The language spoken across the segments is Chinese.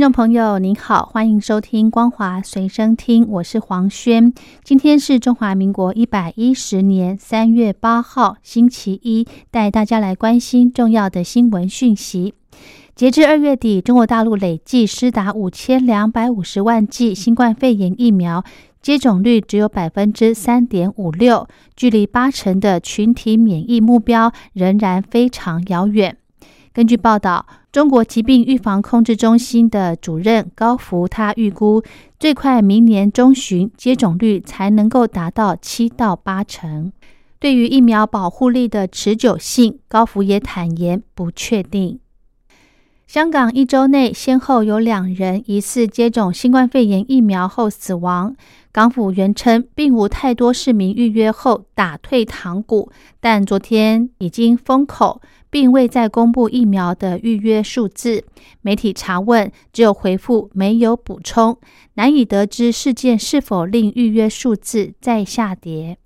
听众朋友您好，欢迎收听《光华随身听》，我是黄轩。今天是中华民国一百一十年三月八号，星期一，带大家来关心重要的新闻讯息。截至二月底，中国大陆累计施打五千两百五十万剂新冠肺炎疫苗，接种率只有百分之三点五六，距离八成的群体免疫目标仍然非常遥远。根据报道，中国疾病预防控制中心的主任高福，他预估最快明年中旬接种率才能够达到七到八成。对于疫苗保护力的持久性，高福也坦言不确定。香港一周内先后有两人疑似接种新冠肺炎疫苗后死亡。港府原称并无太多市民预约后打退堂鼓，但昨天已经封口，并未再公布疫苗的预约数字。媒体查问只有回复没有补充，难以得知事件是否令预约数字再下跌。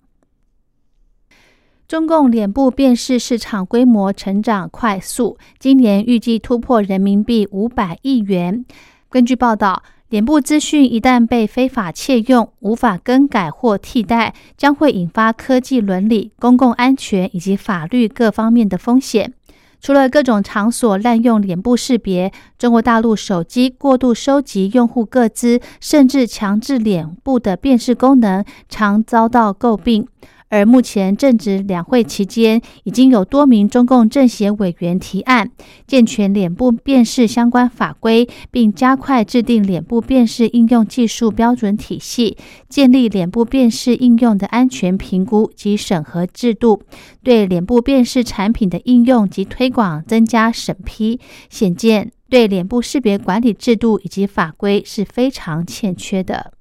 中共脸部辨识市场规模成长快速，今年预计突破人民币五百亿元。根据报道，脸部资讯一旦被非法窃用，无法更改或替代，将会引发科技伦理、公共安全以及法律各方面的风险。除了各种场所滥用脸部识别，中国大陆手机过度收集用户个资，甚至强制脸部的辨识功能，常遭到诟病。而目前正值两会期间，已经有多名中共政协委员提案健全脸部辨识相关法规，并加快制定脸部辨识应用技术标准体系，建立脸部辨识应用的安全评估及审核制度，对脸部辨识产品的应用及推广增加审批。显见，对脸部识别管理制度以及法规是非常欠缺的。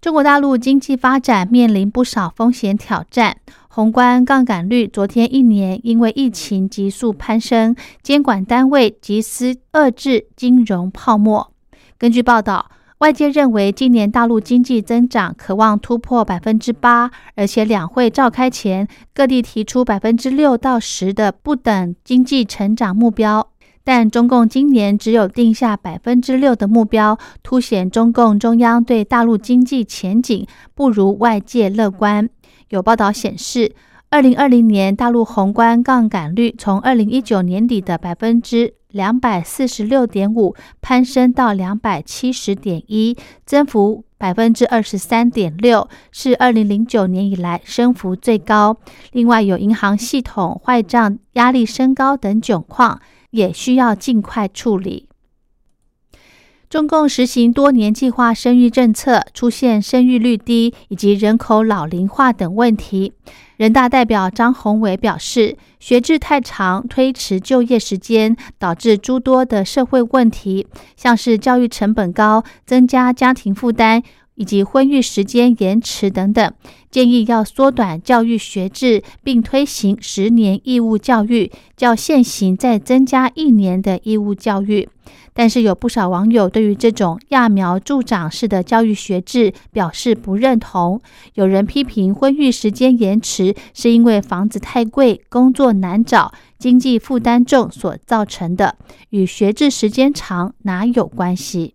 中国大陆经济发展面临不少风险挑战，宏观杠杆率昨天一年因为疫情急速攀升，监管单位集思遏制金融泡沫。根据报道，外界认为今年大陆经济增长可望突破百分之八，而且两会召开前，各地提出百分之六到十的不等经济成长目标。但中共今年只有定下百分之六的目标，凸显中共中央对大陆经济前景不如外界乐观。有报道显示，二零二零年大陆宏观杠杆率从二零一九年底的百分之两百四十六点五攀升到两百七十点一，增幅百分之二十三点六，是二零零九年以来升幅最高。另外，有银行系统坏账压力升高等窘况。也需要尽快处理。中共实行多年计划生育政策，出现生育率低以及人口老龄化等问题。人大代表张宏伟表示，学制太长，推迟就业时间，导致诸多的社会问题，像是教育成本高，增加家庭负担。以及婚育时间延迟等等，建议要缩短教育学制，并推行十年义务教育，较现行再增加一年的义务教育。但是有不少网友对于这种揠苗助长式的教育学制表示不认同。有人批评婚育时间延迟是因为房子太贵、工作难找、经济负担重所造成的，与学制时间长哪有关系？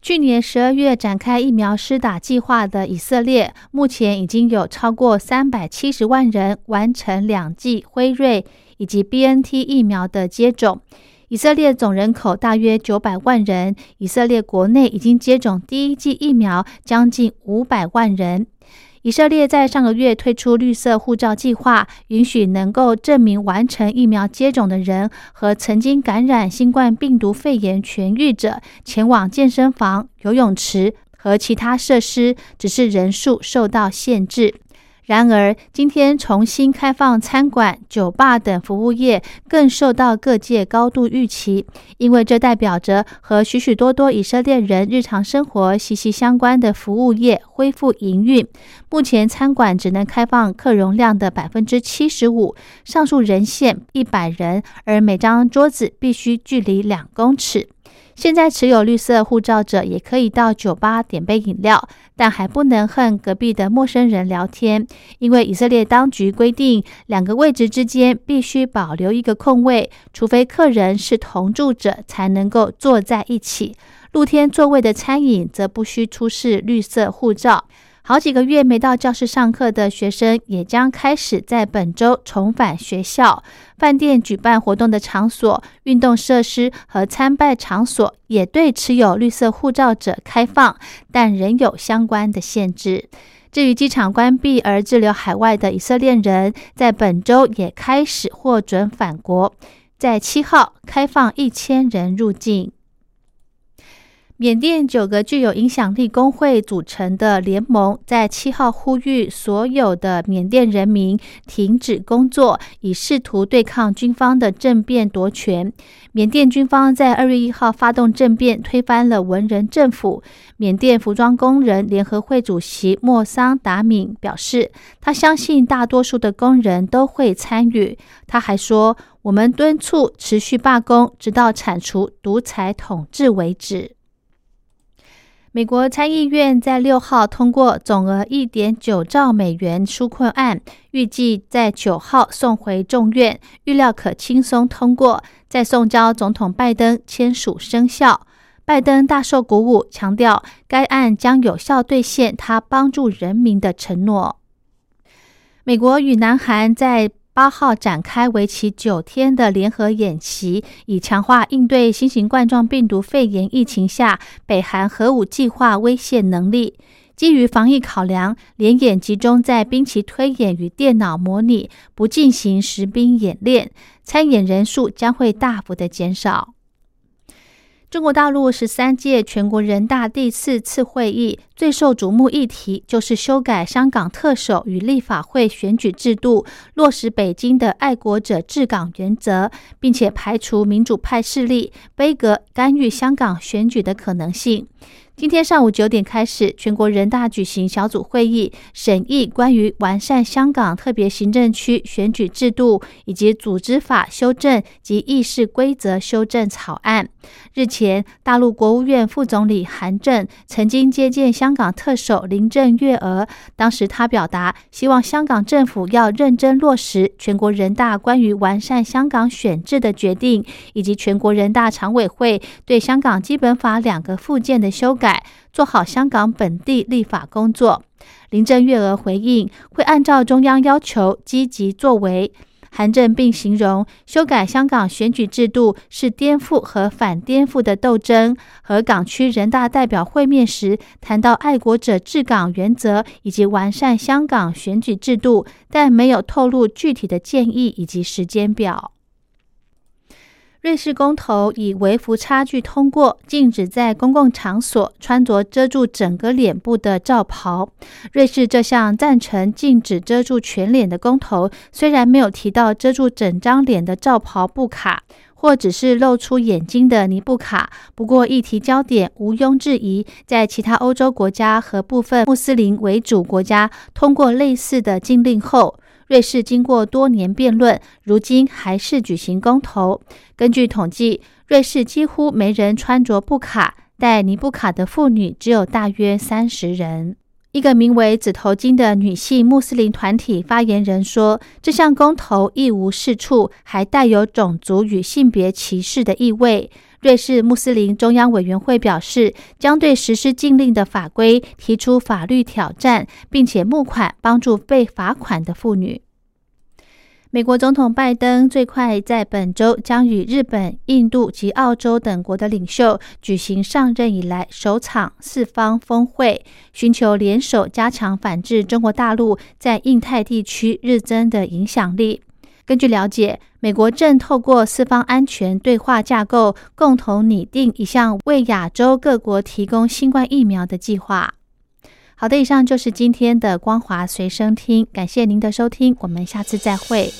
去年十二月展开疫苗施打计划的以色列，目前已经有超过三百七十万人完成两剂辉瑞以及 B N T 疫苗的接种。以色列总人口大约九百万人，以色列国内已经接种第一剂疫苗将近五百万人。以色列在上个月推出绿色护照计划，允许能够证明完成疫苗接种的人和曾经感染新冠病毒肺炎痊愈者前往健身房、游泳池和其他设施，只是人数受到限制。然而，今天重新开放餐馆、酒吧等服务业，更受到各界高度预期，因为这代表着和许许多多以色列人日常生活息息相关的服务业恢复营运。目前，餐馆只能开放客容量的百分之七十五，上述人限一百人，而每张桌子必须距离两公尺。现在持有绿色护照者也可以到酒吧点杯饮料，但还不能和隔壁的陌生人聊天，因为以色列当局规定，两个位置之间必须保留一个空位，除非客人是同住者，才能够坐在一起。露天座位的餐饮则不需出示绿色护照。好几个月没到教室上课的学生，也将开始在本周重返学校。饭店举办活动的场所、运动设施和参拜场所也对持有绿色护照者开放，但仍有相关的限制。至于机场关闭而滞留海外的以色列人，在本周也开始获准返国，在七号开放一千人入境。缅甸九个具有影响力工会组成的联盟在七号呼吁所有的缅甸人民停止工作，以试图对抗军方的政变夺权。缅甸军方在二月一号发动政变，推翻了文人政府。缅甸服装工人联合会主席莫桑达敏表示，他相信大多数的工人都会参与。他还说：“我们敦促持续罢工，直到铲除独裁统治为止。”美国参议院在六号通过总额一点九兆美元纾困案，预计在九号送回众院，预料可轻松通过，再送交总统拜登签署生效。拜登大受鼓舞，强调该案将有效兑现他帮助人民的承诺。美国与南韩在。八号展开为期九天的联合演习，以强化应对新型冠状病毒肺炎疫情下北韩核武计划威胁能力。基于防疫考量，联演集中在兵棋推演与电脑模拟，不进行实兵演练，参演人数将会大幅的减少。中国大陆十三届全国人大第四次会议最受瞩目议题就是修改香港特首与立法会选举制度，落实北京的爱国者治港原则，并且排除民主派势力杯葛干预香港选举的可能性。今天上午九点开始，全国人大举行小组会议，审议关于完善香港特别行政区选举制度以及组织法修正及议事规则修正草案。日前，大陆国务院副总理韩正曾经接见香港特首林郑月娥，当时他表达希望香港政府要认真落实全国人大关于完善香港选制的决定，以及全国人大常委会对香港基本法两个附件的修改改。做好香港本地立法工作，林郑月娥回应会按照中央要求积极作为。韩正并形容修改香港选举制度是颠覆和反颠覆的斗争。和港区人大代表会面时谈到爱国者治港原则以及完善香港选举制度，但没有透露具体的建议以及时间表。瑞士公投以微幅差距通过，禁止在公共场所穿着遮住整个脸部的罩袍。瑞士这项赞成禁止遮住全脸的公投，虽然没有提到遮住整张脸的罩袍布卡，或只是露出眼睛的尼布卡，不过议题焦点毋庸置疑，在其他欧洲国家和部分穆斯林为主国家通过类似的禁令后。瑞士经过多年辩论，如今还是举行公投。根据统计，瑞士几乎没人穿着布卡，戴尼布卡的妇女只有大约三十人。一个名为“紫头巾”的女性穆斯林团体发言人说：“这项公投一无是处，还带有种族与性别歧视的意味。”瑞士穆斯林中央委员会表示，将对实施禁令的法规提出法律挑战，并且募款帮助被罚款的妇女。美国总统拜登最快在本周将与日本、印度及澳洲等国的领袖举行上任以来首场四方峰会，寻求联手加强反制中国大陆在印太地区日增的影响力。根据了解，美国正透过四方安全对话架构，共同拟定一项为亚洲各国提供新冠疫苗的计划。好的，以上就是今天的光华随身听，感谢您的收听，我们下次再会。